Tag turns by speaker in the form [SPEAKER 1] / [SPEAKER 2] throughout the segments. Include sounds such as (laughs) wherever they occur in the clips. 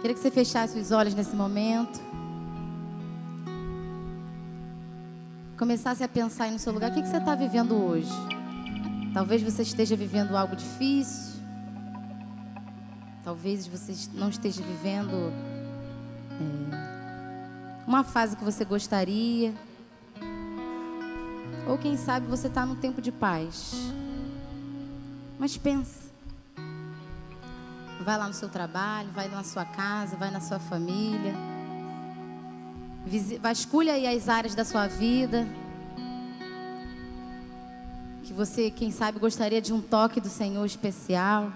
[SPEAKER 1] Queria que você fechasse os olhos nesse momento. Começasse a pensar no seu lugar. O que, que você está vivendo hoje? Talvez você esteja vivendo algo difícil. Talvez você não esteja vivendo é, uma fase que você gostaria. Ou quem sabe você está no tempo de paz. Mas pensa. Vai lá no seu trabalho, vai na sua casa, vai na sua família. Vasculha aí as áreas da sua vida. Que você, quem sabe, gostaria de um toque do Senhor especial.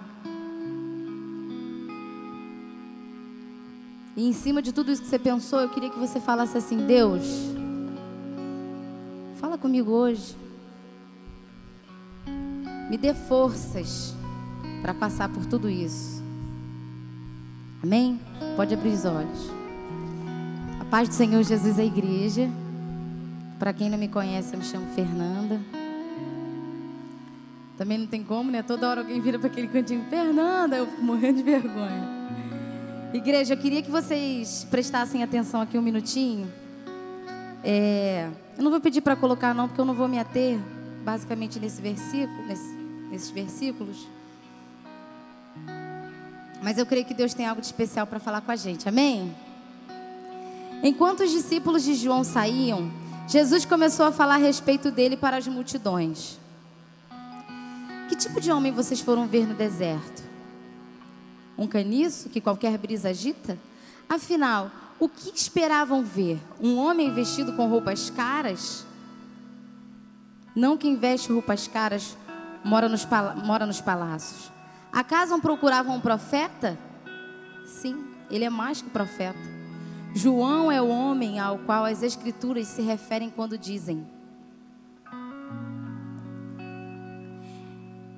[SPEAKER 1] E em cima de tudo isso que você pensou, eu queria que você falasse assim: Deus, fala comigo hoje. Me dê forças para passar por tudo isso. Amém? Pode abrir os olhos. A paz do Senhor Jesus é a igreja. Para quem não me conhece, eu me chamo Fernanda. Também não tem como, né? Toda hora alguém vira para aquele cantinho, Fernanda, eu fico morrendo de vergonha. Igreja, eu queria que vocês prestassem atenção aqui um minutinho. É, eu não vou pedir para colocar não, porque eu não vou me ater basicamente nesse versículo, nesse, nesses versículos. Mas eu creio que Deus tem algo de especial para falar com a gente. Amém? Enquanto os discípulos de João saíam, Jesus começou a falar a respeito dele para as multidões. Que tipo de homem vocês foram ver no deserto? Um caniço que qualquer brisa agita? Afinal, o que esperavam ver? Um homem vestido com roupas caras? Não quem veste roupas caras mora nos, mora nos palácios. Acaso não procuravam um profeta? Sim, ele é mais que profeta. João é o homem ao qual as escrituras se referem quando dizem: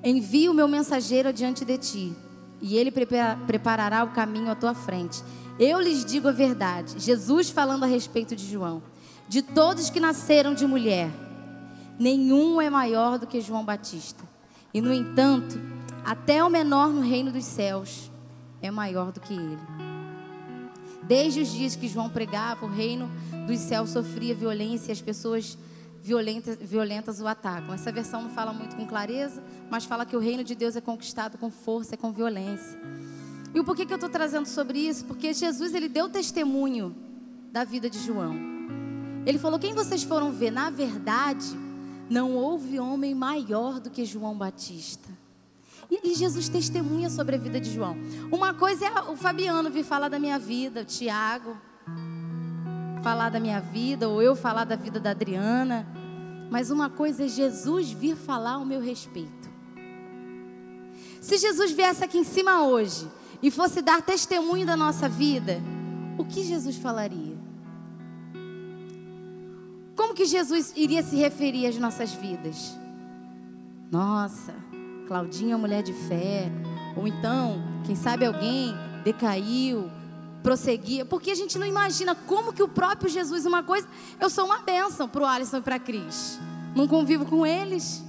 [SPEAKER 1] Envio o meu mensageiro adiante de ti, e ele preparará o caminho à tua frente. Eu lhes digo a verdade. Jesus falando a respeito de João. De todos que nasceram de mulher, nenhum é maior do que João Batista. E, no entanto, até o menor no reino dos céus é maior do que ele. Desde os dias que João pregava, o reino dos céus sofria violência e as pessoas violentas, violentas o atacam. Essa versão não fala muito com clareza, mas fala que o reino de Deus é conquistado com força e com violência. E o porquê que eu estou trazendo sobre isso? Porque Jesus ele deu testemunho da vida de João. Ele falou: quem vocês foram ver? Na verdade, não houve homem maior do que João Batista. E Jesus testemunha sobre a vida de João. Uma coisa é o Fabiano vir falar da minha vida, o Tiago falar da minha vida, ou eu falar da vida da Adriana. Mas uma coisa é Jesus vir falar ao meu respeito. Se Jesus viesse aqui em cima hoje e fosse dar testemunho da nossa vida, o que Jesus falaria? Como que Jesus iria se referir às nossas vidas? Nossa, Claudinha é mulher de fé. Ou então, quem sabe alguém decaiu, prosseguia. Porque a gente não imagina como que o próprio Jesus, uma coisa, eu sou uma bênção para o Alisson e para a Cris. Não convivo com eles.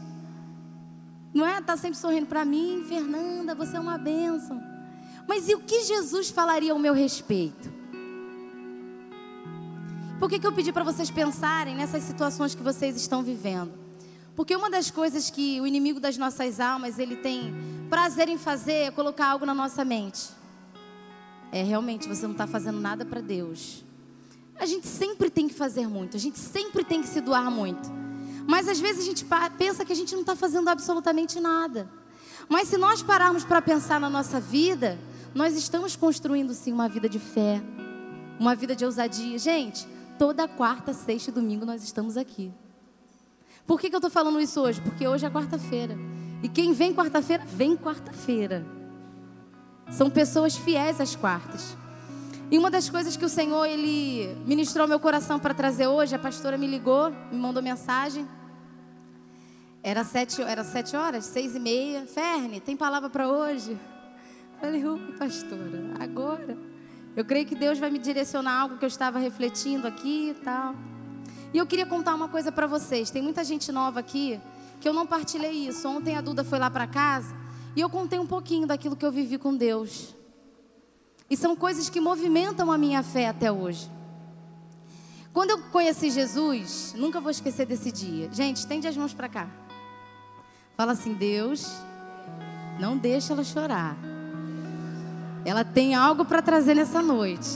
[SPEAKER 1] Não é? Tá sempre sorrindo para mim, Fernanda, você é uma bênção. Mas e o que Jesus falaria ao meu respeito? Por que, que eu pedi para vocês pensarem nessas situações que vocês estão vivendo? Porque uma das coisas que o inimigo das nossas almas, ele tem prazer em fazer é colocar algo na nossa mente. É, realmente, você não está fazendo nada para Deus. A gente sempre tem que fazer muito, a gente sempre tem que se doar muito. Mas às vezes a gente pensa que a gente não está fazendo absolutamente nada. Mas se nós pararmos para pensar na nossa vida, nós estamos construindo sim uma vida de fé, uma vida de ousadia. Gente, toda quarta, sexta e domingo nós estamos aqui. Por que, que eu estou falando isso hoje? Porque hoje é quarta-feira. E quem vem quarta-feira, vem quarta-feira. São pessoas fiéis às quartas. E uma das coisas que o Senhor ele ministrou meu coração para trazer hoje, a pastora me ligou, me mandou mensagem. Era sete, era sete horas, seis e meia. Ferne, tem palavra para hoje? falei, ui, pastora, agora. Eu creio que Deus vai me direcionar algo que eu estava refletindo aqui e tal. E eu queria contar uma coisa para vocês. Tem muita gente nova aqui que eu não partilhei isso. Ontem a Duda foi lá para casa e eu contei um pouquinho daquilo que eu vivi com Deus. E são coisas que movimentam a minha fé até hoje. Quando eu conheci Jesus, nunca vou esquecer desse dia. Gente, estende as mãos para cá. Fala assim: Deus, não deixa ela chorar. Ela tem algo para trazer nessa noite.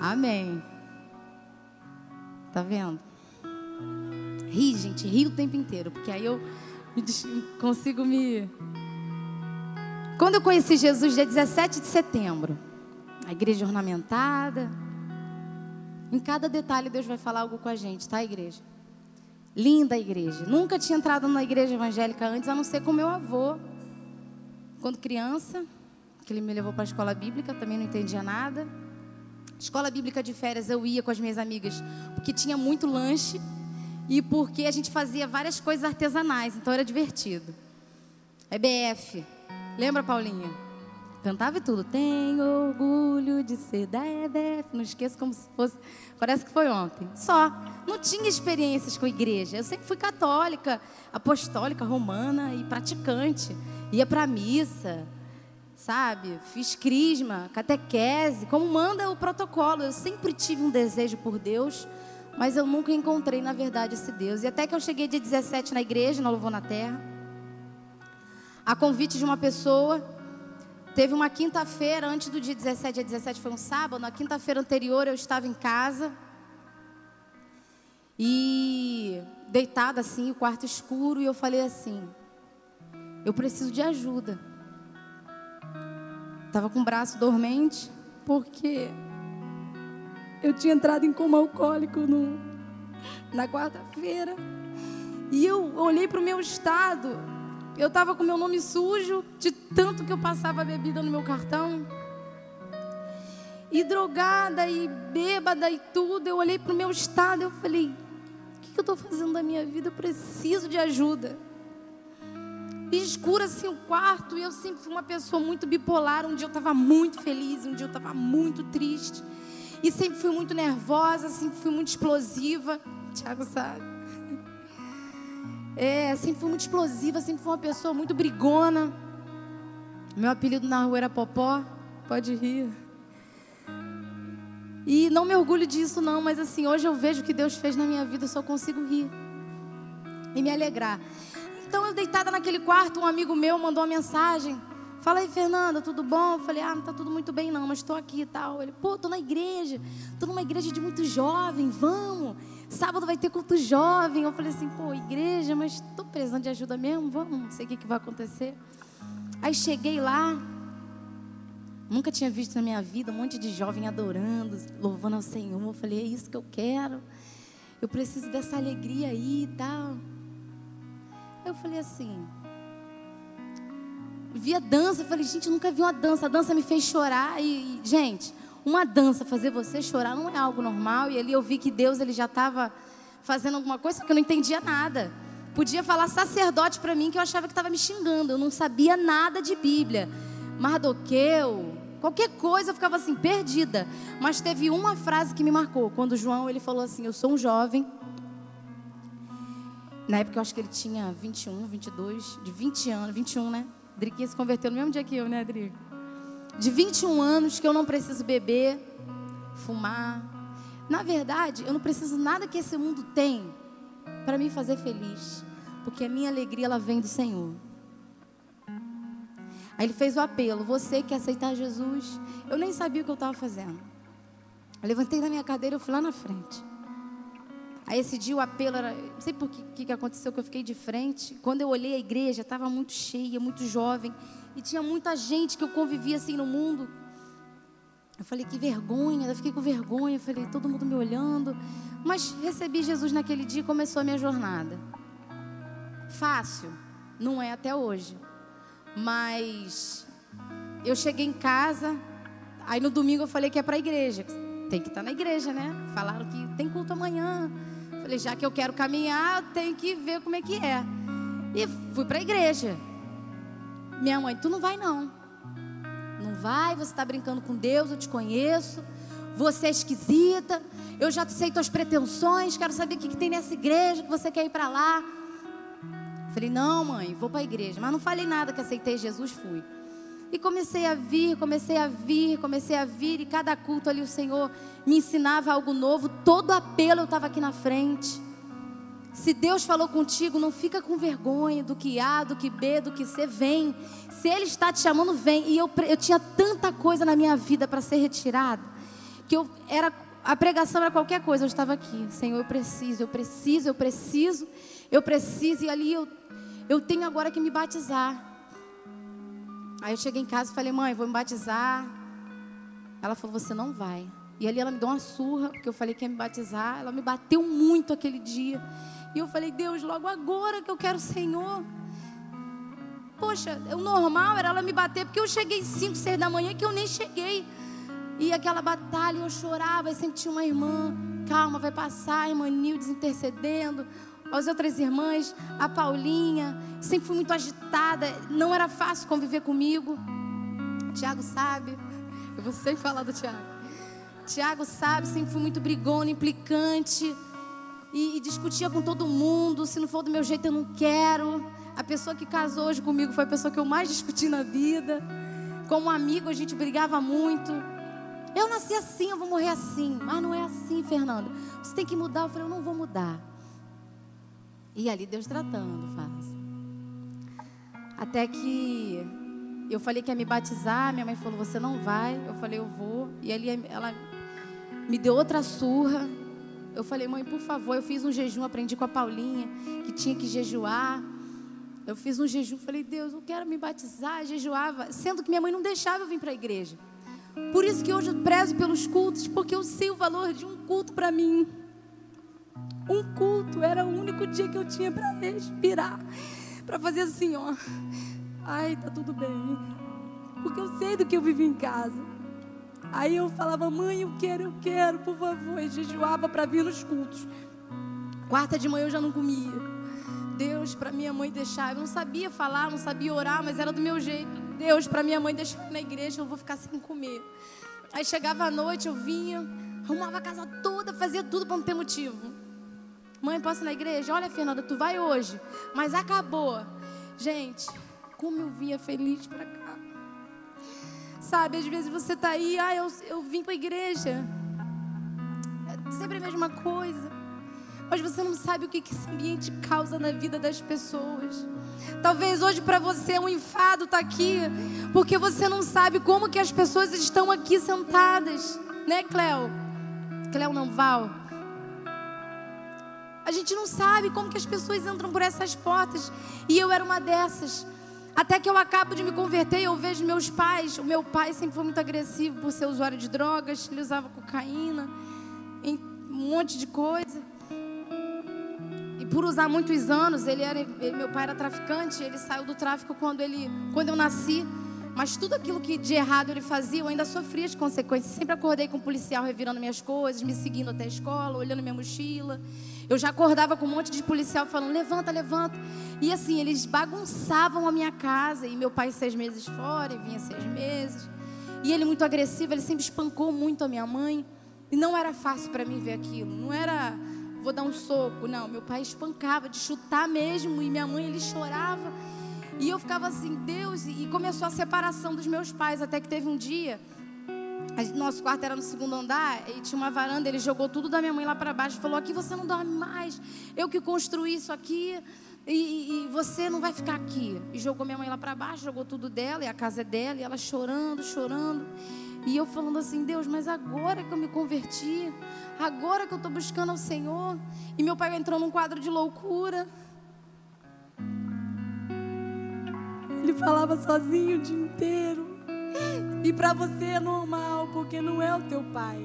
[SPEAKER 1] Amém. Tá vendo? Ri, gente, ri o tempo inteiro, porque aí eu consigo me. Quando eu conheci Jesus, dia 17 de setembro, a igreja ornamentada, em cada detalhe Deus vai falar algo com a gente, tá, igreja? Linda a igreja. Nunca tinha entrado numa igreja evangélica antes, a não ser com meu avô. Quando criança, que ele me levou para a escola bíblica, também não entendia nada. Escola bíblica de férias eu ia com as minhas amigas, porque tinha muito lanche e porque a gente fazia várias coisas artesanais, então era divertido. EBF. Lembra, Paulinha? Cantava e tudo. Tenho orgulho de ser da EBF. Não esqueço como se fosse. Parece que foi ontem. Só. Não tinha experiências com igreja. Eu sempre fui católica, apostólica, romana e praticante. Ia para missa, sabe? Fiz crisma, catequese, como manda o protocolo. Eu sempre tive um desejo por Deus, mas eu nunca encontrei, na verdade, esse Deus. E até que eu cheguei dia 17 na igreja, na Louvor na Terra, a convite de uma pessoa Teve uma quinta-feira, antes do dia 17, dia 17 foi um sábado, na quinta-feira anterior eu estava em casa. E deitada assim, o quarto escuro, e eu falei assim: eu preciso de ajuda. Estava com o braço dormente, porque eu tinha entrado em coma alcoólico no, na quarta-feira. E eu olhei para o meu estado eu estava com meu nome sujo, de tanto que eu passava bebida no meu cartão. E drogada, e bêbada, e tudo. Eu olhei para o meu estado e eu falei: o que, que eu estou fazendo da minha vida? Eu preciso de ajuda. E escuro assim o quarto. E eu sempre fui uma pessoa muito bipolar. Um dia eu estava muito feliz, um dia eu estava muito triste. E sempre fui muito nervosa, sempre fui muito explosiva. (laughs) Tiago sabe. É, sempre fui muito explosiva, sempre fui uma pessoa muito brigona. Meu apelido na rua era Popó, pode rir. E não me orgulho disso não, mas assim, hoje eu vejo o que Deus fez na minha vida, eu só consigo rir e me alegrar. Então eu deitada naquele quarto, um amigo meu mandou uma mensagem. Fala aí, Fernanda, tudo bom? Eu falei, ah, não tá tudo muito bem não, mas estou aqui e tal. Ele, pô, tô na igreja, tô numa igreja de muito jovem, vamos. Sábado vai ter culto jovem. Eu falei assim, pô, igreja, mas estou precisando de ajuda mesmo, vamos, não sei o que, que vai acontecer. Aí cheguei lá, nunca tinha visto na minha vida um monte de jovem adorando, louvando ao Senhor. Eu falei, é isso que eu quero. Eu preciso dessa alegria aí e tal. Eu falei assim, vi a dança, falei, gente, eu nunca vi uma dança. A dança me fez chorar e, gente, uma dança fazer você chorar não é algo normal. E ali eu vi que Deus ele já estava fazendo alguma coisa porque eu não entendia nada. Podia falar sacerdote para mim que eu achava que estava me xingando. Eu não sabia nada de Bíblia. Mardoqueu, qualquer coisa eu ficava assim perdida. Mas teve uma frase que me marcou quando João ele falou assim: "Eu sou um jovem". Na época eu acho que ele tinha 21, 22, de 20 anos, 21, né? Driquinha se converteu no mesmo dia que eu, né, Drico? de 21 anos que eu não preciso beber, fumar. Na verdade, eu não preciso nada que esse mundo tem para me fazer feliz, porque a minha alegria ela vem do Senhor. Aí ele fez o apelo: você quer aceitar Jesus? Eu nem sabia o que eu estava fazendo. Eu levantei da minha cadeira e fui lá na frente. Aí esse dia o apelo era, não sei por que, que aconteceu que eu fiquei de frente. Quando eu olhei a igreja, estava muito cheia, muito jovem. E tinha muita gente que eu convivia assim no mundo. Eu falei, que vergonha, eu fiquei com vergonha, eu falei, todo mundo me olhando. Mas recebi Jesus naquele dia e começou a minha jornada. Fácil, não é até hoje. Mas eu cheguei em casa, aí no domingo eu falei que é para a igreja. Tem que estar tá na igreja, né? Falaram que tem culto amanhã. Falei, já que eu quero caminhar, tenho que ver como é que é. E fui para a igreja. Minha mãe, tu não vai não. Não vai, você está brincando com Deus, eu te conheço. Você é esquisita. Eu já sei tuas pretensões, quero saber o que, que tem nessa igreja, que você quer ir para lá. Falei, não, mãe, vou para a igreja. Mas não falei nada que aceitei Jesus, fui. E comecei a vir, comecei a vir, comecei a vir, e cada culto ali o Senhor me ensinava algo novo. Todo apelo eu estava aqui na frente. Se Deus falou contigo, não fica com vergonha do que A, do que B, do que C, vem. Se Ele está te chamando, vem. E eu, eu tinha tanta coisa na minha vida para ser retirada, que eu era a pregação era qualquer coisa, eu estava aqui. Senhor, eu preciso, eu preciso, eu preciso, eu preciso. E ali eu, eu tenho agora que me batizar. Aí eu cheguei em casa e falei, mãe, vou me batizar. Ela falou, você não vai. E ali ela me deu uma surra, porque eu falei que ia me batizar. Ela me bateu muito aquele dia. E eu falei, Deus, logo agora que eu quero o Senhor. Poxa, o normal era ela me bater, porque eu cheguei 5, 6 da manhã que eu nem cheguei. E aquela batalha, eu chorava, e sempre uma irmã, calma, vai passar, irmã Nildes intercedendo, as outras irmãs, a Paulinha, sempre fui muito agitada, não era fácil conviver comigo. Tiago sabe, eu vou sempre falar do Tiago. Tiago sabe, sempre fui muito brigona, implicante, e, e discutia com todo mundo, se não for do meu jeito eu não quero. A pessoa que casou hoje comigo foi a pessoa que eu mais discuti na vida. Como amigo, a gente brigava muito. Eu nasci assim, eu vou morrer assim. Mas não é assim, Fernando. Você tem que mudar. Eu falei, eu não vou mudar. E ali Deus tratando, faz. Até que eu falei que ia me batizar, minha mãe falou, você não vai. Eu falei, eu vou. E ali ela me deu outra surra. Eu falei, mãe, por favor, eu fiz um jejum, aprendi com a Paulinha que tinha que jejuar. Eu fiz um jejum, falei, Deus, eu quero me batizar, jejuava, sendo que minha mãe não deixava eu vir para a igreja. Por isso que hoje eu prezo pelos cultos, porque eu sei o valor de um culto para mim. Um culto era o único dia que eu tinha para respirar, para fazer assim, ó. Ai, tá tudo bem. Porque eu sei do que eu vivi em casa. Aí eu falava, mãe, eu quero, eu quero, por favor. E jejuava para vir nos cultos. Quarta de manhã eu já não comia. Deus, para minha mãe deixar. Eu não sabia falar, não sabia orar, mas era do meu jeito. Deus, para minha mãe deixar na igreja, eu vou ficar sem comer. Aí chegava a noite, eu vinha, arrumava a casa toda, fazia tudo para não ter motivo. Mãe, posso ir na igreja? Olha, Fernanda, tu vai hoje, mas acabou. Gente, como eu vinha feliz para cá. Sabe, às vezes você tá aí, ah, eu, eu vim para a igreja. É sempre a mesma coisa. Mas você não sabe o que esse ambiente causa na vida das pessoas. Talvez hoje para você um enfado está aqui, porque você não sabe como que as pessoas estão aqui sentadas, né, Cleo? Cleo não, Val. A gente não sabe como que as pessoas entram por essas portas. E eu era uma dessas. Até que eu acabo de me converter e eu vejo meus pais. O meu pai sempre foi muito agressivo por ser usuário de drogas. Ele usava cocaína, um monte de coisa por usar muitos anos, ele era, ele, meu pai era traficante, ele saiu do tráfico quando, ele, quando eu nasci. Mas tudo aquilo que de errado ele fazia, eu ainda sofria as consequências. Sempre acordei com um policial revirando minhas coisas, me seguindo até a escola, olhando minha mochila. Eu já acordava com um monte de policial falando: levanta, levanta. E assim, eles bagunçavam a minha casa. E meu pai, seis meses fora, e vinha seis meses. E ele, muito agressivo, ele sempre espancou muito a minha mãe. E não era fácil para mim ver aquilo. Não era vou dar um soco. Não, meu pai espancava, de chutar mesmo, e minha mãe ele chorava. E eu ficava assim, Deus, e começou a separação dos meus pais, até que teve um dia, nosso quarto era no segundo andar, e tinha uma varanda, ele jogou tudo da minha mãe lá para baixo, falou: aqui você não dorme mais, eu que construí isso aqui. E, e, você não vai ficar aqui. E jogou minha mãe lá para baixo, jogou tudo dela, e a casa é dela, e ela chorando, chorando. E eu falando assim, Deus, mas agora que eu me converti, agora que eu estou buscando ao Senhor. E meu pai entrou num quadro de loucura. Ele falava sozinho o dia inteiro. E para você é normal, porque não é o teu pai.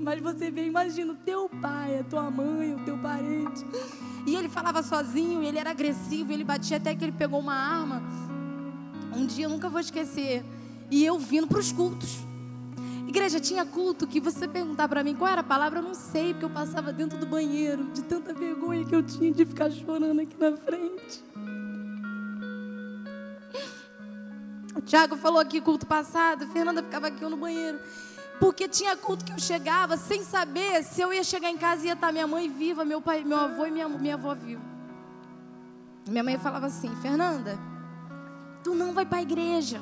[SPEAKER 1] Mas você vê, imagina o teu pai, a tua mãe, o teu parente. E ele falava sozinho, ele era agressivo, ele batia até que ele pegou uma arma. Um dia eu nunca vou esquecer. E eu vindo para os cultos. Igreja, tinha culto que você perguntar para mim qual era a palavra, eu não sei, porque eu passava dentro do banheiro, de tanta vergonha que eu tinha de ficar chorando aqui na frente. O Tiago falou aqui culto passado, Fernanda ficava aqui no banheiro. Porque tinha culto que eu chegava sem saber se eu ia chegar em casa e ia estar minha mãe viva, meu pai, meu avô e minha, minha avó viva. Minha mãe falava assim, Fernanda, tu não vai para a igreja.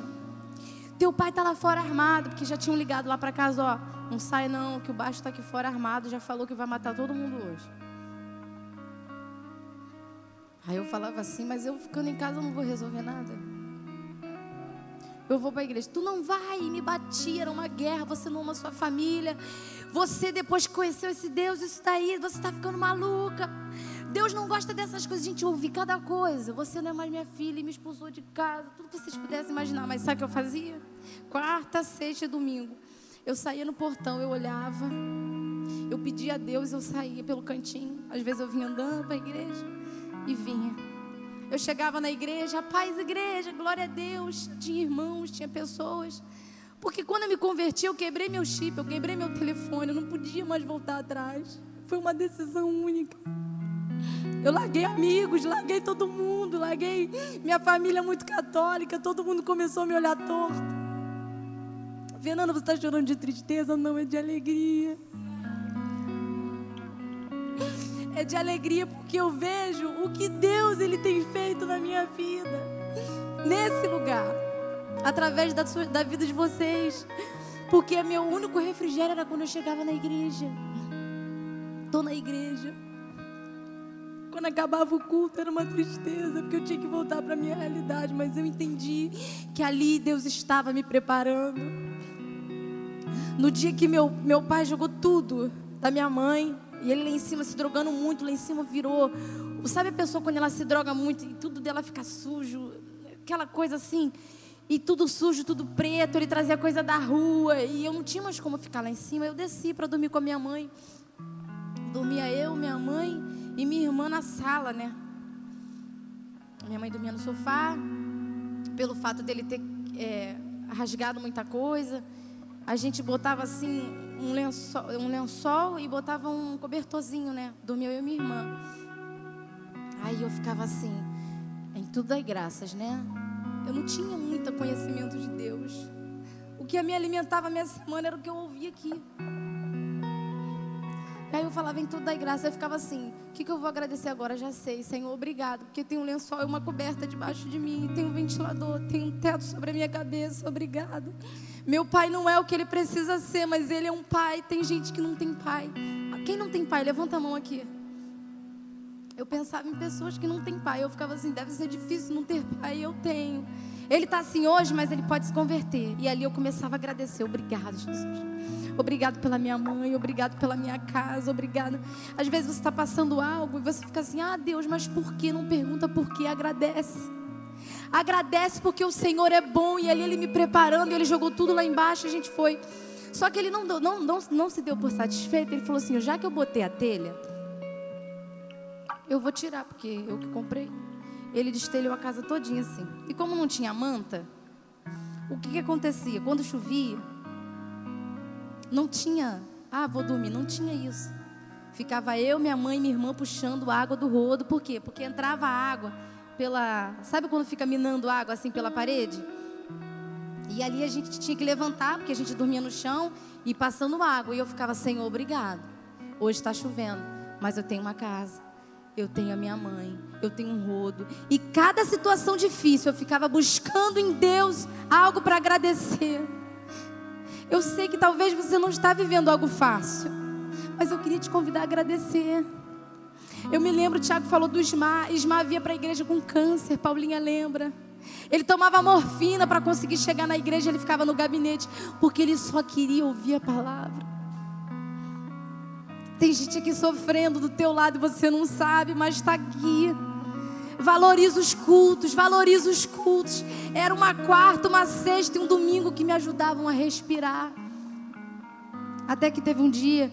[SPEAKER 1] Teu pai tá lá fora armado, porque já tinham ligado lá para casa, ó, não sai não, que o baixo tá aqui fora armado, já falou que vai matar todo mundo hoje. Aí eu falava assim, mas eu ficando em casa eu não vou resolver nada. Eu vou para a igreja. Tu não vai, me batia, era uma guerra, você não ama sua família. Você, depois conheceu esse Deus, isso daí, você está ficando maluca. Deus não gosta dessas coisas, a gente ouve cada coisa. Você não é mais minha filha me expulsou de casa. Tudo que vocês pudessem imaginar. Mas sabe o que eu fazia? Quarta, sexta e domingo. Eu saía no portão, eu olhava. Eu pedia a Deus, eu saía pelo cantinho. Às vezes eu vinha andando para a igreja e vinha. Eu chegava na igreja, paz, igreja, glória a Deus. Tinha irmãos, tinha pessoas. Porque quando eu me converti, eu quebrei meu chip, eu quebrei meu telefone, eu não podia mais voltar atrás. Foi uma decisão única. Eu larguei amigos, larguei todo mundo, larguei minha família muito católica, todo mundo começou a me olhar torto. Fernanda, você está chorando de tristeza? Não, é de alegria é de alegria porque eu vejo o que Deus ele tem feito na minha vida, nesse lugar, através da, sua, da vida de vocês. Porque meu único refrigério era quando eu chegava na igreja. Estou na igreja. Quando acabava o culto era uma tristeza, porque eu tinha que voltar para a minha realidade, mas eu entendi que ali Deus estava me preparando. No dia que meu, meu pai jogou tudo da minha mãe, e ele lá em cima se drogando muito, lá em cima virou. Sabe a pessoa quando ela se droga muito e tudo dela fica sujo? Aquela coisa assim. E tudo sujo, tudo preto. Ele trazia coisa da rua. E eu não tinha mais como ficar lá em cima. Eu desci para dormir com a minha mãe. Dormia eu, minha mãe e minha irmã na sala, né? Minha mãe dormia no sofá. Pelo fato dele ter é, rasgado muita coisa. A gente botava assim um lençol, um lençol e botava um cobertorzinho, né? Dormia eu e minha irmã. Aí eu ficava assim, em tudo das graças, né? Eu não tinha muito conhecimento de Deus. O que me alimentava a minha semana era o que eu ouvia aqui. Aí eu falava em tudo da graça, eu ficava assim: o que, que eu vou agradecer agora? Já sei, Senhor, obrigado, porque tem um lençol e uma coberta debaixo de mim, tem um ventilador, tem um teto sobre a minha cabeça, obrigado. Meu pai não é o que ele precisa ser, mas ele é um pai. Tem gente que não tem pai. Quem não tem pai, levanta a mão aqui. Eu pensava em pessoas que não têm pai. Eu ficava assim, deve ser difícil não ter pai. Eu tenho. Ele está assim hoje, mas ele pode se converter. E ali eu começava a agradecer. Obrigado, Jesus. Obrigado pela minha mãe, obrigado pela minha casa, obrigado. Às vezes você está passando algo e você fica assim: ah, Deus, mas por que? Não pergunta por que, agradece. Agradece porque o Senhor é bom e ali Ele me preparando e Ele jogou tudo lá embaixo e a gente foi. Só que ele não, não, não, não se deu por satisfeito. Ele falou assim: já que eu botei a telha, eu vou tirar, porque eu que comprei. Ele destelhou a casa todinha assim. E como não tinha manta, o que, que acontecia? Quando chovia, não tinha, ah, vou dormir, não tinha isso. Ficava eu, minha mãe e minha irmã puxando água do rodo. Por quê? Porque entrava água pela. Sabe quando fica minando água assim pela parede? E ali a gente tinha que levantar, porque a gente dormia no chão e passando água. E eu ficava, Senhor, obrigado. Hoje está chovendo, mas eu tenho uma casa. Eu tenho a minha mãe, eu tenho um rodo. E cada situação difícil eu ficava buscando em Deus algo para agradecer. Eu sei que talvez você não está vivendo algo fácil, mas eu queria te convidar a agradecer. Eu me lembro, o Tiago falou do Ismar. Ismar via para a igreja com câncer, Paulinha lembra. Ele tomava morfina para conseguir chegar na igreja, ele ficava no gabinete, porque ele só queria ouvir a palavra. Tem gente aqui sofrendo do teu lado e você não sabe, mas está aqui. Valoriza os cultos, valoriza os cultos. Era uma quarta, uma sexta e um domingo que me ajudavam a respirar. Até que teve um dia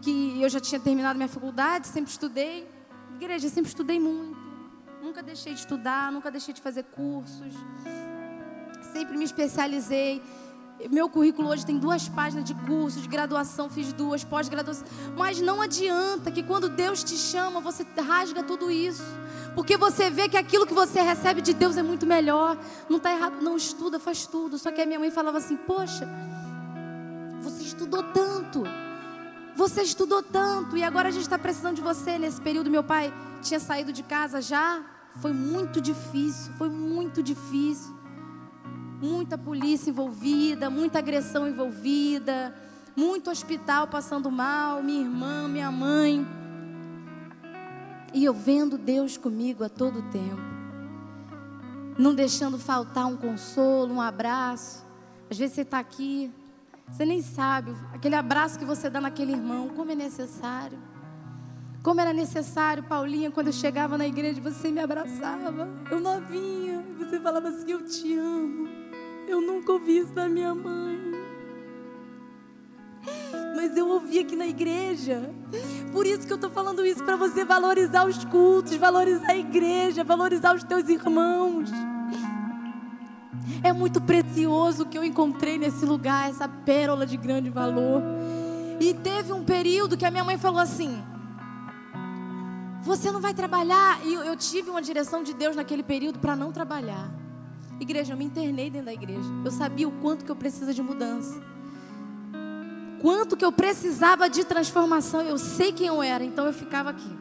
[SPEAKER 1] que eu já tinha terminado minha faculdade, sempre estudei. Igreja, sempre estudei muito. Nunca deixei de estudar, nunca deixei de fazer cursos. Sempre me especializei. Meu currículo hoje tem duas páginas de curso, de graduação, fiz duas, pós-graduação. Mas não adianta que quando Deus te chama, você rasga tudo isso. Porque você vê que aquilo que você recebe de Deus é muito melhor. Não está errado, não estuda, faz tudo. Só que a minha mãe falava assim: Poxa, você estudou tanto. Você estudou tanto e agora a gente está precisando de você. Nesse período, meu pai tinha saído de casa já. Foi muito difícil, foi muito difícil. Muita polícia envolvida, muita agressão envolvida, muito hospital passando mal, minha irmã, minha mãe. E eu vendo Deus comigo a todo tempo, não deixando faltar um consolo, um abraço. Às vezes você está aqui, você nem sabe, aquele abraço que você dá naquele irmão, como é necessário. Como era necessário, Paulinha, quando eu chegava na igreja, você me abraçava, eu novinha, você falava assim: Eu te amo. Eu nunca ouvi isso da minha mãe. Mas eu ouvi aqui na igreja. Por isso que eu estou falando isso, para você valorizar os cultos, valorizar a igreja, valorizar os teus irmãos. É muito precioso o que eu encontrei nesse lugar, essa pérola de grande valor. E teve um período que a minha mãe falou assim: Você não vai trabalhar. E eu tive uma direção de Deus naquele período para não trabalhar. Igreja, eu me internei dentro da igreja. Eu sabia o quanto que eu precisava de mudança. Quanto que eu precisava de transformação. Eu sei quem eu era, então eu ficava aqui.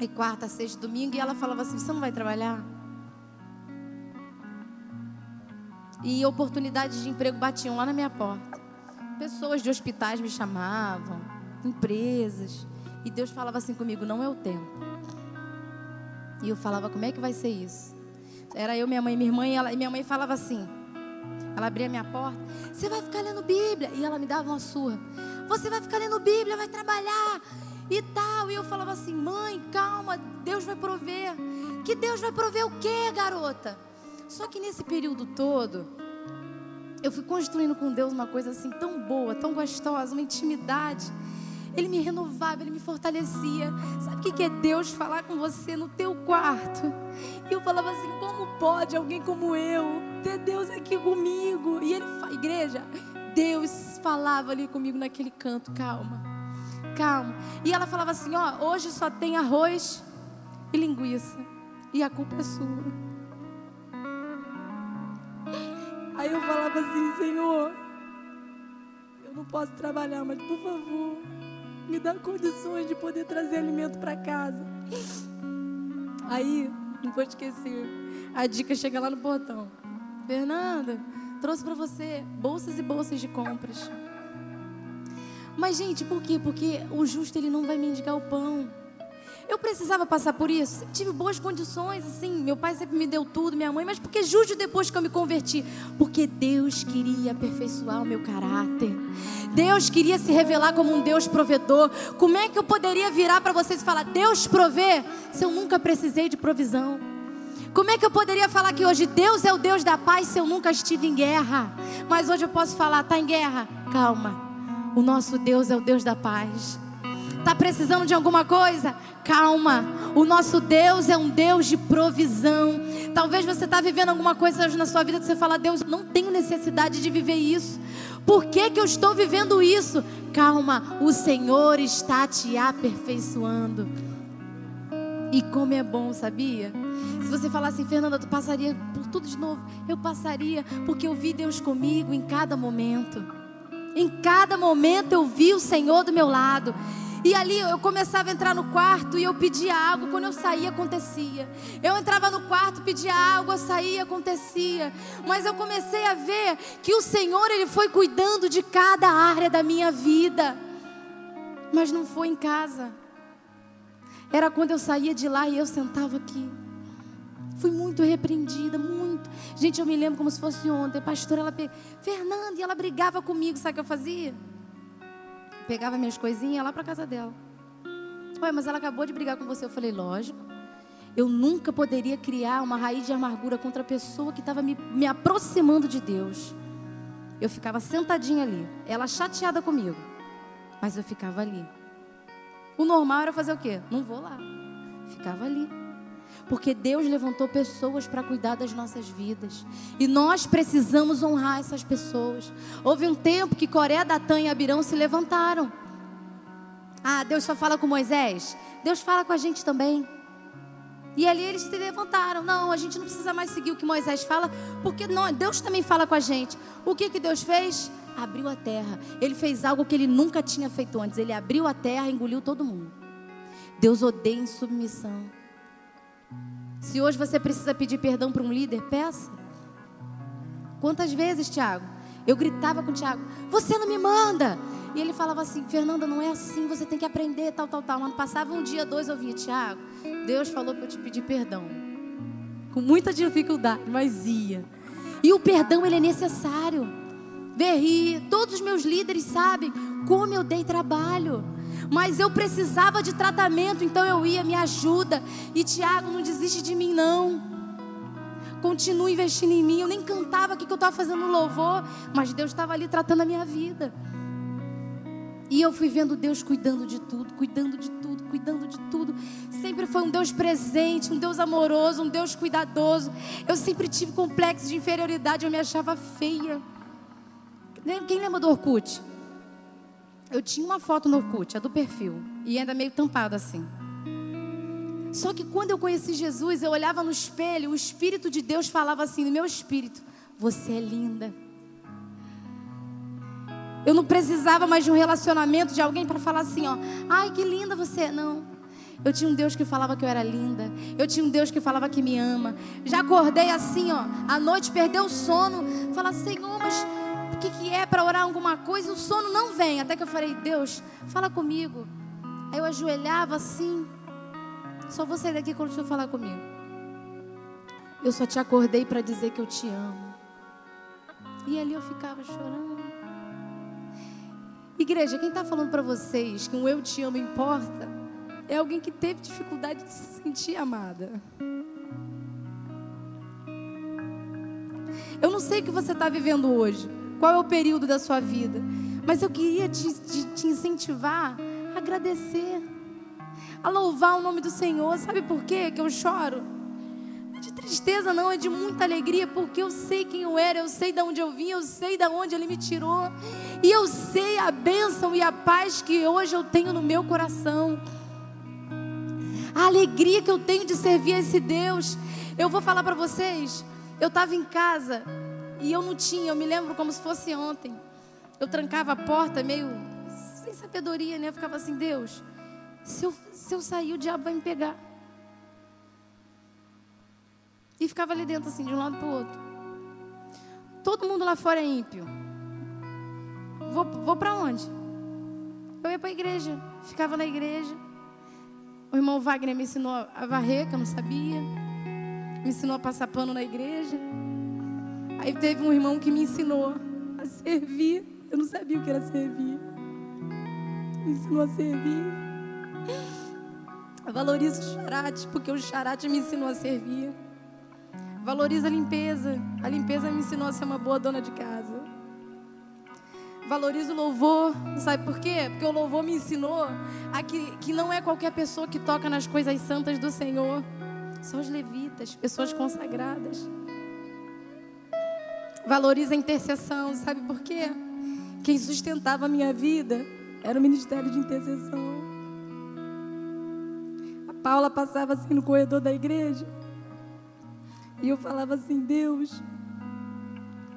[SPEAKER 1] E quarta, sexta, domingo, e ela falava assim: Você não vai trabalhar? E oportunidades de emprego batiam lá na minha porta. Pessoas de hospitais me chamavam, empresas. E Deus falava assim comigo: Não é o tempo. E eu falava: Como é que vai ser isso? Era eu, minha mãe e minha irmã, e, ela, e minha mãe falava assim. Ela abria minha porta. Você vai ficar lendo Bíblia. E ela me dava uma surra. Você vai ficar lendo Bíblia, vai trabalhar e tal. E eu falava assim: mãe, calma, Deus vai prover. Que Deus vai prover o quê, garota? Só que nesse período todo, eu fui construindo com Deus uma coisa assim tão boa, tão gostosa, uma intimidade. Ele me renovava, ele me fortalecia. Sabe o que é Deus falar com você no teu quarto? E eu falava assim: como pode alguém como eu ter Deus aqui comigo? E ele, igreja, Deus falava ali comigo naquele canto, calma, calma. E ela falava assim: ó, hoje só tem arroz e linguiça, e a culpa é sua. Aí eu falava assim: Senhor, eu não posso trabalhar, mas por favor, me dá condições de poder trazer alimento para casa. Aí, não vou esquecer, a dica chega lá no portão. Fernanda, trouxe para você bolsas e bolsas de compras. Mas, gente, por quê? Porque o justo ele não vai mendigar o pão. Eu precisava passar por isso. Tive boas condições, assim. Meu pai sempre me deu tudo, minha mãe. Mas porque justo depois que eu me converti? Porque Deus queria aperfeiçoar o meu caráter. Deus queria se revelar como um Deus provedor. Como é que eu poderia virar para vocês e falar, Deus provê, se eu nunca precisei de provisão? Como é que eu poderia falar que hoje Deus é o Deus da paz se eu nunca estive em guerra? Mas hoje eu posso falar, está em guerra? Calma. O nosso Deus é o Deus da paz. Está precisando de alguma coisa? Calma. O nosso Deus é um Deus de provisão. Talvez você está vivendo alguma coisa na sua vida que você fala, Deus, não tenho necessidade de viver isso. Por que, que eu estou vivendo isso? Calma, o Senhor está te aperfeiçoando. E como é bom, sabia? Se você falar assim, Fernanda, tu passaria por tudo de novo, eu passaria, porque eu vi Deus comigo em cada momento. Em cada momento eu vi o Senhor do meu lado. E ali eu começava a entrar no quarto e eu pedia água. Quando eu saía, acontecia. Eu entrava no quarto, pedia água, saía, acontecia. Mas eu comecei a ver que o Senhor, Ele foi cuidando de cada área da minha vida. Mas não foi em casa. Era quando eu saía de lá e eu sentava aqui. Fui muito repreendida, muito. Gente, eu me lembro como se fosse ontem. A pastora, ela Fernanda, e ela brigava comigo. Sabe o que eu fazia? Pegava minhas coisinhas lá para casa dela. Ué, mas ela acabou de brigar com você. Eu falei, lógico. Eu nunca poderia criar uma raiz de amargura contra a pessoa que estava me, me aproximando de Deus. Eu ficava sentadinha ali. Ela chateada comigo. Mas eu ficava ali. O normal era fazer o quê? Não vou lá. Ficava ali. Porque Deus levantou pessoas para cuidar das nossas vidas. E nós precisamos honrar essas pessoas. Houve um tempo que Coré, Datã e Abirão se levantaram. Ah, Deus só fala com Moisés? Deus fala com a gente também. E ali eles se levantaram. Não, a gente não precisa mais seguir o que Moisés fala, porque não, Deus também fala com a gente. O que, que Deus fez? Abriu a terra. Ele fez algo que ele nunca tinha feito antes. Ele abriu a terra e engoliu todo mundo. Deus odeia insubmissão. Se hoje você precisa pedir perdão para um líder, peça. Quantas vezes, Tiago? Eu gritava com o Tiago: Você não me manda! E ele falava assim: Fernanda, não é assim, você tem que aprender, tal, tal, tal. Mas passava um dia, dois, eu via: Tiago, Deus falou para eu te pedir perdão. Com muita dificuldade, mas ia. E o perdão, ele é necessário. Berri, todos os meus líderes sabem como eu dei trabalho. Mas eu precisava de tratamento, então eu ia, me ajuda. E Tiago, não desiste de mim, não. Continua investindo em mim. Eu nem cantava o que eu estava fazendo louvor, mas Deus estava ali tratando a minha vida. E eu fui vendo Deus cuidando de tudo, cuidando de tudo, cuidando de tudo. Sempre foi um Deus presente, um Deus amoroso, um Deus cuidadoso. Eu sempre tive complexo de inferioridade, eu me achava feia. Quem lembra do Orkut? Eu tinha uma foto no Orkut, a do perfil, e ainda meio tampada assim. Só que quando eu conheci Jesus, eu olhava no espelho, o Espírito de Deus falava assim no meu espírito: Você é linda. Eu não precisava mais de um relacionamento de alguém para falar assim, ó, ai que linda você é. Não. Eu tinha um Deus que falava que eu era linda. Eu tinha um Deus que falava que me ama. Já acordei assim, ó, à noite perdeu o sono, falar, Senhor, mas o que, que é para orar alguma coisa? O sono não vem. Até que eu falei, Deus, fala comigo. Aí eu ajoelhava assim. Só vou sair daqui quando o Senhor falar comigo. Eu só te acordei para dizer que eu te amo. E ali eu ficava chorando. Igreja, quem está falando para vocês que um eu te amo importa é alguém que teve dificuldade de se sentir amada. Eu não sei o que você está vivendo hoje, qual é o período da sua vida, mas eu queria te, te, te incentivar a agradecer, a louvar o nome do Senhor. Sabe por quê que eu choro? de tristeza, não, é de muita alegria, porque eu sei quem eu era, eu sei de onde eu vim, eu sei de onde Ele me tirou, e eu sei a bênção e a paz que hoje eu tenho no meu coração, a alegria que eu tenho de servir a esse Deus. Eu vou falar para vocês, eu estava em casa e eu não tinha, eu me lembro como se fosse ontem. Eu trancava a porta meio sem sabedoria, né? Eu ficava assim, Deus, se eu, se eu sair, o diabo vai me pegar. E ficava ali dentro, assim, de um lado para o outro. Todo mundo lá fora é ímpio. Vou, vou para onde? Eu ia para a igreja. Ficava na igreja. O irmão Wagner me ensinou a varrer, que eu não sabia. Me ensinou a passar pano na igreja. Aí teve um irmão que me ensinou a servir. Eu não sabia o que era servir. Me ensinou a servir. Eu valorizo o charate, porque o charate me ensinou a servir. Valoriza a limpeza. A limpeza me ensinou a ser uma boa dona de casa. Valoriza o louvor. Sabe por quê? Porque o louvor me ensinou a que, que não é qualquer pessoa que toca nas coisas santas do Senhor. São os levitas, pessoas consagradas. Valoriza a intercessão. Sabe por quê? Quem sustentava a minha vida era o ministério de intercessão. A Paula passava assim no corredor da igreja. E eu falava assim: Deus,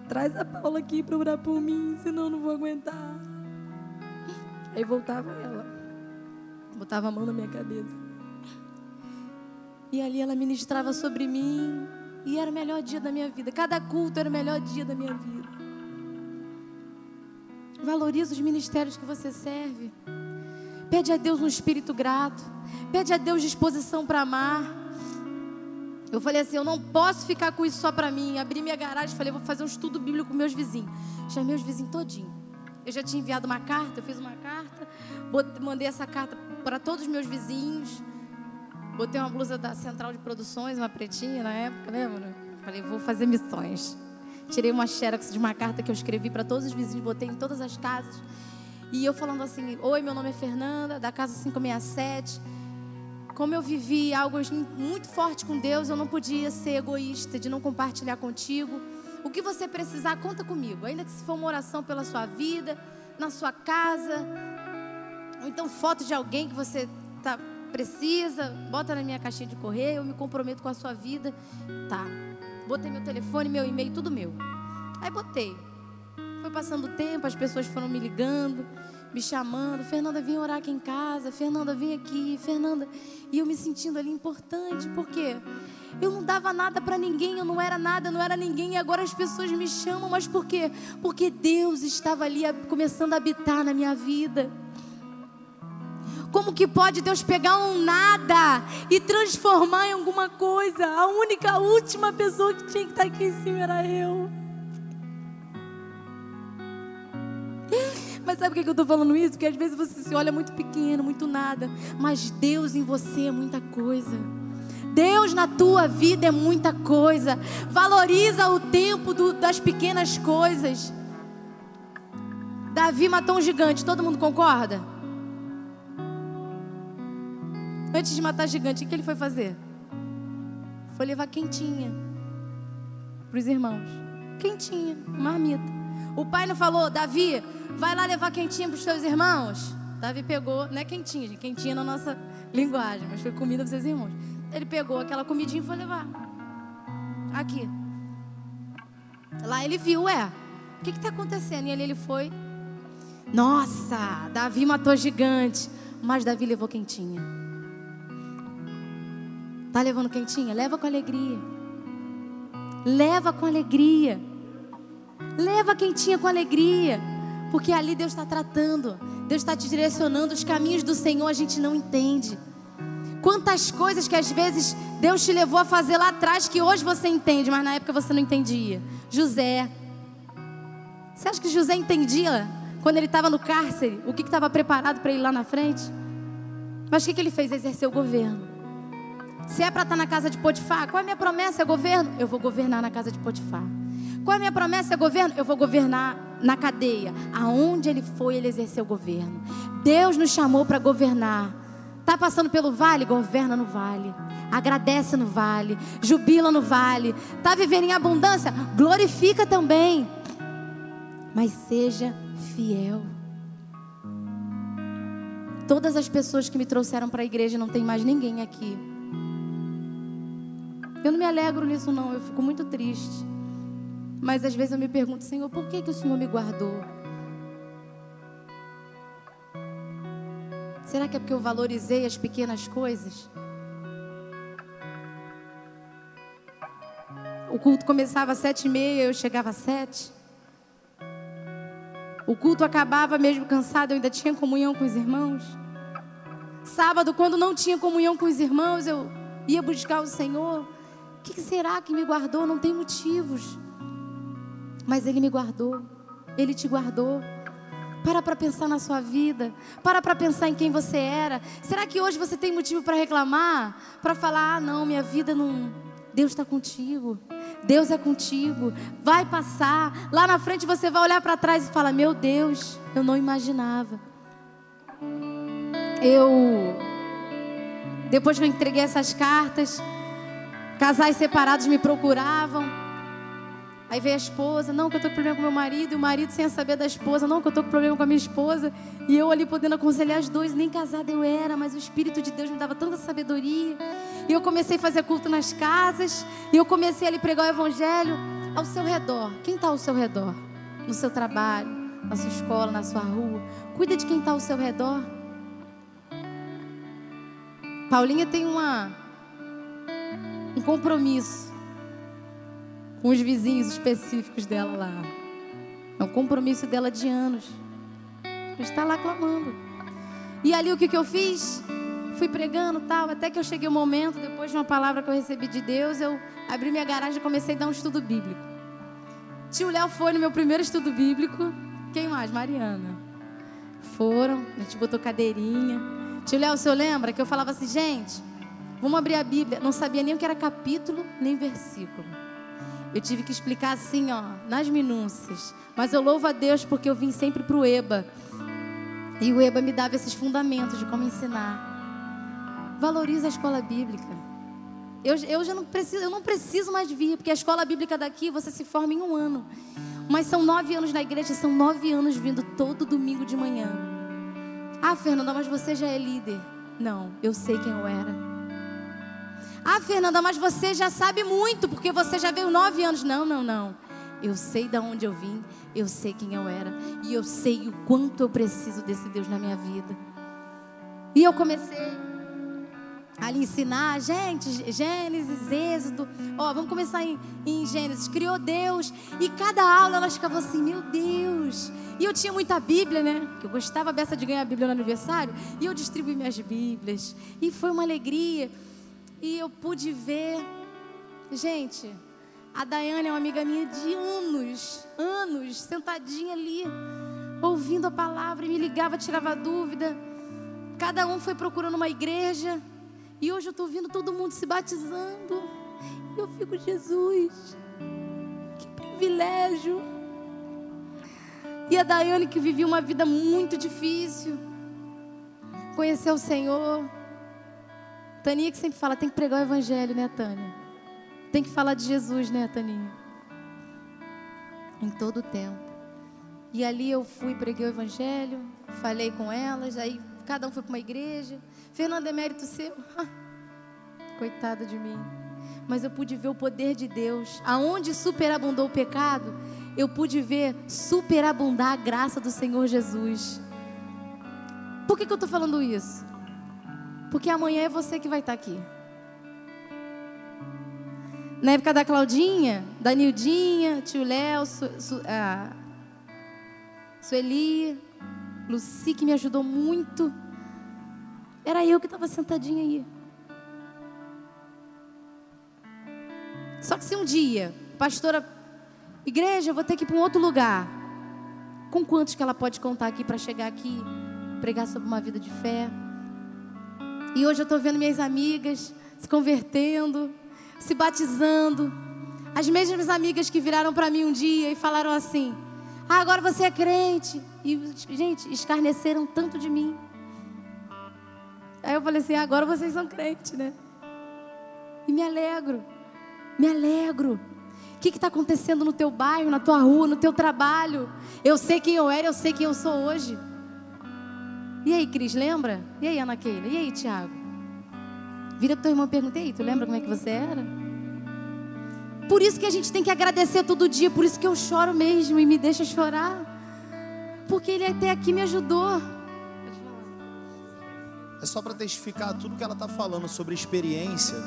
[SPEAKER 1] traz a Paula aqui para orar por mim, senão eu não vou aguentar. Aí voltava ela, botava a mão na minha cabeça. E ali ela ministrava sobre mim. E era o melhor dia da minha vida. Cada culto era o melhor dia da minha vida. Valoriza os ministérios que você serve. Pede a Deus um espírito grato. Pede a Deus disposição para amar. Eu falei assim, eu não posso ficar com isso só para mim. Abri minha garagem, falei, vou fazer um estudo bíblico com meus vizinhos. Chamei os vizinhos todinho. Eu já tinha enviado uma carta, eu fiz uma carta, mandei essa carta para todos os meus vizinhos. Botei uma blusa da Central de Produções, uma pretinha na época, lembra? Falei, vou fazer missões. Tirei uma xerox de uma carta que eu escrevi para todos os vizinhos, botei em todas as casas. E eu falando assim: Oi, meu nome é Fernanda, da casa 567 como eu vivi algo muito forte com Deus, eu não podia ser egoísta de não compartilhar contigo. O que você precisar, conta comigo. Ainda que se for uma oração pela sua vida, na sua casa, ou então foto de alguém que você tá, precisa, bota na minha caixinha de correio, eu me comprometo com a sua vida. Tá. Botei meu telefone, meu e-mail, tudo meu. Aí botei. Foi passando o tempo, as pessoas foram me ligando, me chamando, Fernanda, vem orar aqui em casa, Fernanda, vem aqui, Fernanda. E eu me sentindo ali importante, por quê? Eu não dava nada para ninguém, eu não era nada, eu não era ninguém, e agora as pessoas me chamam, mas por quê? Porque Deus estava ali começando a habitar na minha vida. Como que pode Deus pegar um nada e transformar em alguma coisa? A única, a última pessoa que tinha que estar aqui em cima era eu. Mas sabe por que eu estou falando isso? Porque às vezes você se olha muito pequeno, muito nada. Mas Deus em você é muita coisa. Deus na tua vida é muita coisa. Valoriza o tempo do, das pequenas coisas. Davi matou um gigante, todo mundo concorda? Antes de matar gigante, o que ele foi fazer? Foi levar quentinha para os irmãos. Quentinha, marmita. O pai não falou, Davi, vai lá levar quentinha para os seus irmãos? Davi pegou, não é quentinha, quentinha na nossa linguagem, mas foi comida para seus irmãos. Ele pegou aquela comidinha e foi levar. Aqui. Lá ele viu, ué, o que está acontecendo? E ali ele foi. Nossa, Davi matou gigante, mas Davi levou quentinha. Tá levando quentinha? Leva com alegria. Leva com alegria. Leva quentinha com alegria. Porque ali Deus está tratando. Deus está te direcionando. Os caminhos do Senhor a gente não entende. Quantas coisas que às vezes Deus te levou a fazer lá atrás que hoje você entende, mas na época você não entendia. José. Você acha que José entendia quando ele estava no cárcere o que estava preparado para ele lá na frente? Mas o que, que ele fez? Exercer o governo. Se é para estar tá na casa de Potifar, qual é a minha promessa? É governo? Eu vou governar na casa de Potifar. Qual é a minha promessa? É governo? Eu vou governar na cadeia. Aonde ele foi, ele exerceu governo. Deus nos chamou para governar. Está passando pelo vale? Governa no vale. Agradece no vale. Jubila no vale. Está vivendo em abundância? Glorifica também. Mas seja fiel. Todas as pessoas que me trouxeram para a igreja, não tem mais ninguém aqui. Eu não me alegro nisso, não. Eu fico muito triste. Mas às vezes eu me pergunto, Senhor, por que, que o Senhor me guardou? Será que é porque eu valorizei as pequenas coisas? O culto começava às sete e meia, eu chegava às sete. O culto acabava mesmo cansado, eu ainda tinha comunhão com os irmãos. Sábado, quando não tinha comunhão com os irmãos, eu ia buscar o Senhor. O que será que me guardou? Não tem motivos. Mas Ele me guardou. Ele te guardou. Para para pensar na sua vida. Para para pensar em quem você era. Será que hoje você tem motivo para reclamar? Para falar, ah, não, minha vida não. Deus está contigo. Deus é contigo. Vai passar. Lá na frente você vai olhar para trás e falar: Meu Deus, eu não imaginava. Eu. Depois que eu entreguei essas cartas, Casais separados me procuravam. Aí veio a esposa, não, que eu tô com problema com meu marido, e o marido sem saber da esposa, não, que eu tô com problema com a minha esposa, e eu ali podendo aconselhar as duas, nem casada eu era, mas o Espírito de Deus me dava tanta sabedoria. E eu comecei a fazer culto nas casas, e eu comecei a pregar o evangelho ao seu redor. Quem está ao seu redor? No seu trabalho, na sua escola, na sua rua. Cuida de quem está ao seu redor. Paulinha tem uma um compromisso com os vizinhos específicos dela lá. É um compromisso dela de anos. Está lá clamando. E ali o que, que eu fiz? Fui pregando tal, até que eu cheguei um momento, depois de uma palavra que eu recebi de Deus, eu abri minha garagem e comecei a dar um estudo bíblico. Tio Léo foi no meu primeiro estudo bíblico. Quem mais? Mariana. Foram, a gente botou cadeirinha. Tio Léo, o senhor lembra que eu falava assim, gente, Vamos abrir a Bíblia. Não sabia nem o que era capítulo, nem versículo. Eu tive que explicar assim, ó, nas minúcias. Mas eu louvo a Deus porque eu vim sempre para o EBA. E o EBA me dava esses fundamentos de como ensinar. Valoriza a escola bíblica. Eu, eu já não preciso, eu não preciso mais vir, porque a escola bíblica daqui você se forma em um ano. Mas são nove anos na igreja, são nove anos vindo todo domingo de manhã. Ah, Fernanda, mas você já é líder. Não, eu sei quem eu era. Ah, Fernanda, mas você já sabe muito, porque você já veio nove anos. Não, não, não. Eu sei de onde eu vim, eu sei quem eu era e eu sei o quanto eu preciso desse Deus na minha vida. E eu comecei ali ensinar, gente, Gênesis, Êxodo. Ó, vamos começar em, em Gênesis. Criou Deus e cada aula elas ficavam assim, meu Deus. E eu tinha muita Bíblia, né? Que eu gostava dessa de ganhar a Bíblia no aniversário. E eu distribuí minhas Bíblias. E foi uma alegria. E eu pude ver. Gente, a Daiane é uma amiga minha de anos, anos, sentadinha ali, ouvindo a palavra e me ligava, tirava dúvida. Cada um foi procurando uma igreja. E hoje eu estou vendo todo mundo se batizando. E eu fico, Jesus, que privilégio. E a Daiane que vivia uma vida muito difícil. Conheceu o Senhor. Taninha que sempre fala, tem que pregar o evangelho, né, Tânia? Tem que falar de Jesus, né, Taninha? Em todo o tempo. E ali eu fui, preguei o evangelho, falei com elas, aí cada um foi para uma igreja. Fernanda, é mérito seu? Coitada de mim. Mas eu pude ver o poder de Deus. Aonde superabundou o pecado, eu pude ver superabundar a graça do Senhor Jesus. Por que, que eu estou falando isso? Porque amanhã é você que vai estar aqui. Na época da Claudinha, da Nildinha, tio Léo, Su, Su, a Sueli, Luci, que me ajudou muito. Era eu que estava sentadinha aí. Só que se um dia, pastora, igreja, eu vou ter que ir para um outro lugar. Com quantos que ela pode contar aqui para chegar aqui, pregar sobre uma vida de fé? E hoje eu estou vendo minhas amigas se convertendo, se batizando. As mesmas amigas que viraram para mim um dia e falaram assim: Ah, agora você é crente. E, gente, escarneceram tanto de mim. Aí eu falei assim: agora vocês são crentes, né? E me alegro, me alegro. O que está acontecendo no teu bairro, na tua rua, no teu trabalho? Eu sei quem eu era, eu sei quem eu sou hoje. E aí, Cris, lembra? E aí, Ana Keila? E aí, Tiago? Vira para teu irmão e pergunta, tu lembra como é que você era? Por isso que a gente tem que agradecer todo dia, por isso que eu choro mesmo e me deixa chorar. Porque ele até aqui me ajudou.
[SPEAKER 2] É só para testificar tudo que ela está falando sobre experiência.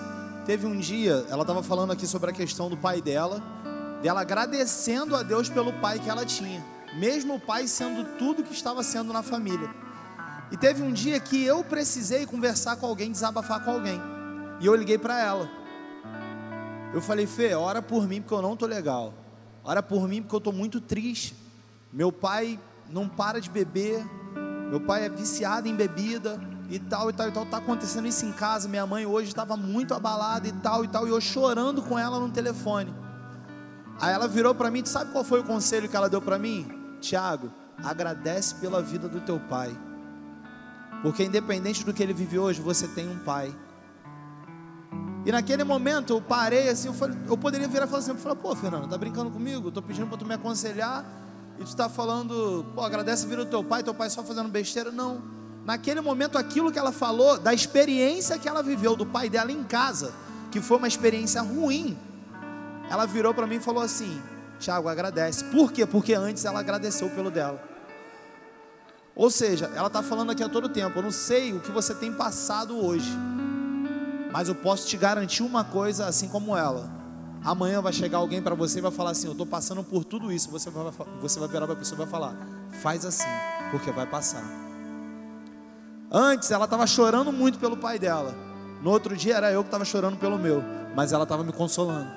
[SPEAKER 2] Teve um dia, ela estava falando aqui sobre a questão do pai dela, dela agradecendo a Deus pelo pai que ela tinha, mesmo o pai sendo tudo que estava sendo na família. E teve um dia que eu precisei conversar com alguém, desabafar com alguém, e eu liguei para ela. Eu falei, Fê, ora por mim porque eu não tô legal. Ora por mim porque eu tô muito triste. Meu pai não para de beber. Meu pai é viciado em bebida e tal e tal e tal. Tá acontecendo isso em casa. Minha mãe hoje estava muito abalada e tal e tal. E eu chorando com ela no telefone. Aí ela virou para mim, sabe qual foi o conselho que ela deu para mim? Tiago, agradece pela vida do teu pai. Porque independente do que ele vive hoje, você tem um pai. E naquele momento eu parei assim, eu, falei, eu poderia virar e falar assim, eu falei, pô, Fernando, tá brincando comigo? Eu tô pedindo para tu me aconselhar e tu está falando, pô, agradece vida do teu pai, teu pai só fazendo besteira. Não. Naquele momento, aquilo que ela falou, da experiência que ela viveu do pai dela em casa, que foi uma experiência ruim, ela virou para mim e falou assim: Tiago, agradece. Por quê? Porque antes ela agradeceu pelo dela. Ou seja, ela está falando aqui a todo tempo: eu não sei o que você tem passado hoje, mas eu posso te garantir uma coisa, assim como ela. Amanhã vai chegar alguém para você e vai falar assim: Eu estou passando por tudo isso. Você vai, você vai virar para a pessoa e vai falar: Faz assim, porque vai passar. Antes ela estava chorando muito pelo pai dela. No outro dia era eu que estava chorando pelo meu. Mas ela estava me consolando.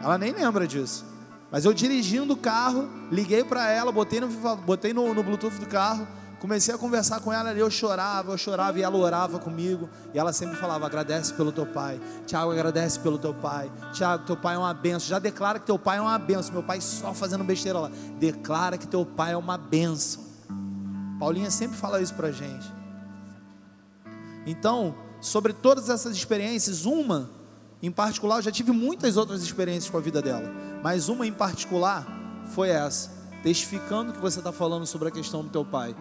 [SPEAKER 2] Ela nem lembra disso. Mas eu dirigindo o carro, liguei para ela, botei, no, botei no, no Bluetooth do carro, comecei a conversar com ela ali, eu chorava, eu chorava e ela orava comigo. E ela sempre falava: agradece pelo teu pai. Tiago, agradece pelo teu pai. Tiago, teu pai é uma benção. Já declara que teu pai é uma benção. Meu pai só fazendo besteira lá. Declara que teu pai é uma benção. Paulinha sempre fala isso para gente. Então, sobre todas essas experiências, uma em particular, eu já tive muitas outras experiências com a vida dela, mas uma em particular foi essa, testificando que você está falando sobre a questão do teu pai.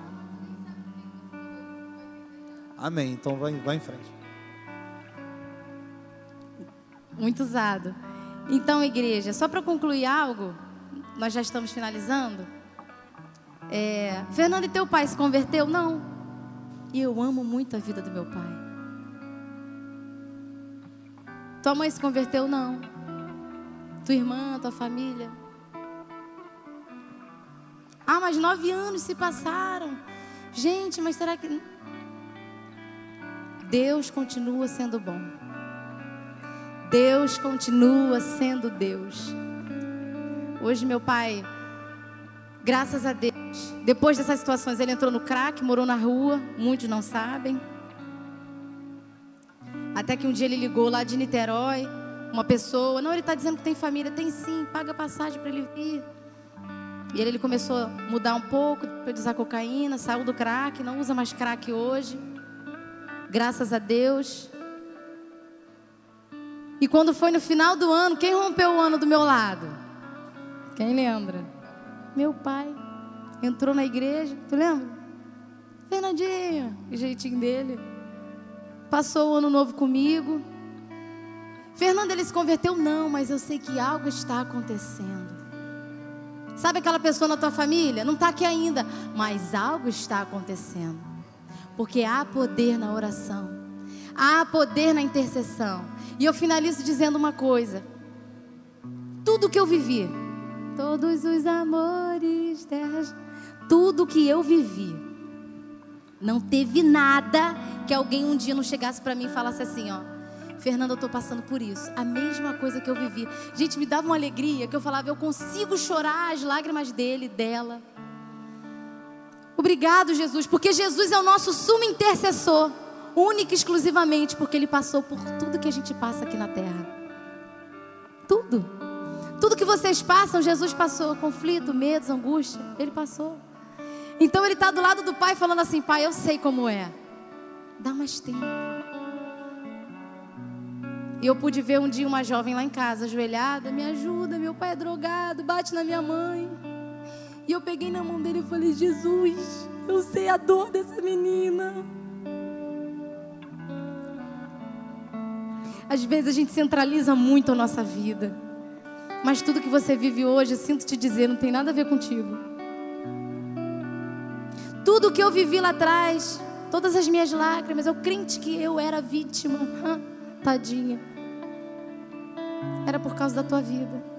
[SPEAKER 2] Amém. Então vai, vai em frente.
[SPEAKER 1] Muito usado. Então, igreja, só para concluir algo, nós já estamos finalizando. É, Fernando, e teu pai se converteu? Não. E eu amo muito a vida do meu pai. Tua mãe se converteu? Não. Tua irmã, tua família? Ah, mas nove anos se passaram. Gente, mas será que. Deus continua sendo bom. Deus continua sendo Deus. Hoje, meu pai, graças a Deus, depois dessas situações, ele entrou no crack, morou na rua, muitos não sabem. Até que um dia ele ligou lá de Niterói, uma pessoa, não, ele está dizendo que tem família, tem sim, paga passagem para ele vir. E ele, ele começou a mudar um pouco, foi usar cocaína, saiu do crack, não usa mais crack hoje. Graças a Deus. E quando foi no final do ano, quem rompeu o ano do meu lado? Quem lembra? Meu pai. Entrou na igreja, tu lembra? Fernandinho, o jeitinho dele. Passou o ano novo comigo. Fernando, ele se converteu? Não, mas eu sei que algo está acontecendo. Sabe aquela pessoa na tua família? Não está aqui ainda, mas algo está acontecendo. Porque há poder na oração, há poder na intercessão. E eu finalizo dizendo uma coisa: tudo que eu vivi, todos os amores, tudo que eu vivi, não teve nada que alguém um dia não chegasse para mim e falasse assim, ó. Fernanda, eu estou passando por isso. A mesma coisa que eu vivi. Gente, me dava uma alegria que eu falava, eu consigo chorar as lágrimas dele, dela. Obrigado, Jesus, porque Jesus é o nosso sumo intercessor, único e exclusivamente porque ele passou por tudo que a gente passa aqui na terra. Tudo. Tudo que vocês passam, Jesus passou. Conflito, medos, angústia, ele passou. Então ele está do lado do pai falando assim: Pai, eu sei como é. Dá mais tempo. E eu pude ver um dia uma jovem lá em casa, ajoelhada, me ajuda, meu pai é drogado, bate na minha mãe. E eu peguei na mão dele e falei: Jesus, eu sei a dor dessa menina. Às vezes a gente centraliza muito a nossa vida. Mas tudo que você vive hoje, sinto te dizer, não tem nada a ver contigo. Tudo que eu vivi lá atrás, todas as minhas lágrimas, eu crente que eu era vítima. Tadinha era por causa da tua vida.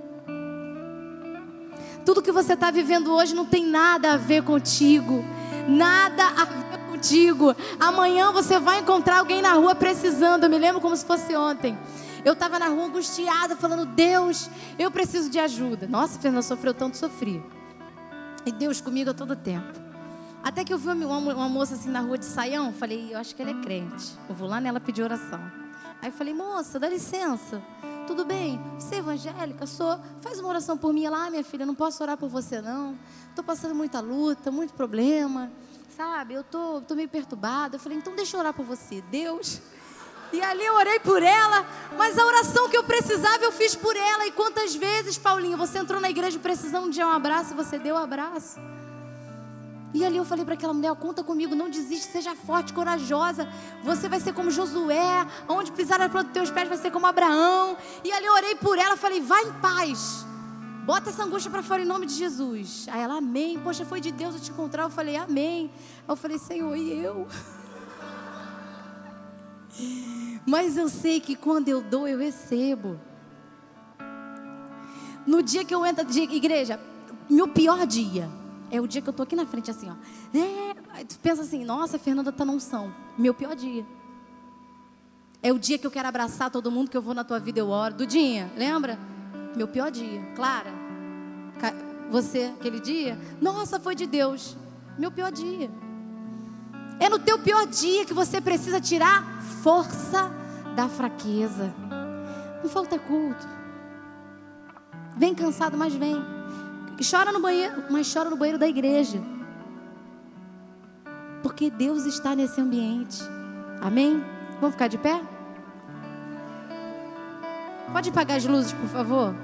[SPEAKER 1] Tudo que você está vivendo hoje não tem nada a ver contigo. Nada a ver contigo. Amanhã você vai encontrar alguém na rua precisando. Eu me lembro como se fosse ontem. Eu estava na rua angustiada, falando: Deus, eu preciso de ajuda. Nossa, Fernanda sofreu tanto, sofri. E Deus comigo a todo tempo. Até que eu vi uma, uma moça assim na rua de saião. Falei: Eu acho que ela é crente. Eu vou lá nela pedir oração. Aí eu falei: Moça, dá licença. Tudo bem? Você é evangélica? Sou. Faz uma oração por mim lá, minha filha. Não posso orar por você, não. Estou passando muita luta, muito problema. Sabe? Eu tô, tô meio perturbada. Eu falei, então deixa eu orar por você. Deus. E ali eu orei por ela, mas a oração que eu precisava eu fiz por ela. E quantas vezes, Paulinho, você entrou na igreja precisando de um abraço e você deu um abraço? E ali eu falei para aquela mulher: conta comigo, não desiste, seja forte, corajosa. Você vai ser como Josué, onde pisar a planta dos teus pés vai ser como Abraão. E ali eu orei por ela, falei: vai em paz. Bota essa angústia para fora em nome de Jesus. Aí ela, amém. Poxa, foi de Deus eu te encontrar. Eu falei, amém. Aí eu falei, Senhor, e eu? (laughs) Mas eu sei que quando eu dou, eu recebo. No dia que eu entro igreja, meu pior dia é o dia que eu tô aqui na frente, assim, ó. É, tu pensa assim, nossa, a Fernanda tá na unção. Meu pior dia. É o dia que eu quero abraçar todo mundo, que eu vou na tua vida, eu oro. Dudinha, lembra? Meu pior dia. Clara, você, aquele dia? Nossa, foi de Deus. Meu pior dia. É no teu pior dia que você precisa tirar força da fraqueza. Não falta culto. Vem cansado, mas vem. E chora no banheiro, mas chora no banheiro da igreja. Porque Deus está nesse ambiente. Amém? Vamos ficar de pé? Pode apagar as luzes, por favor?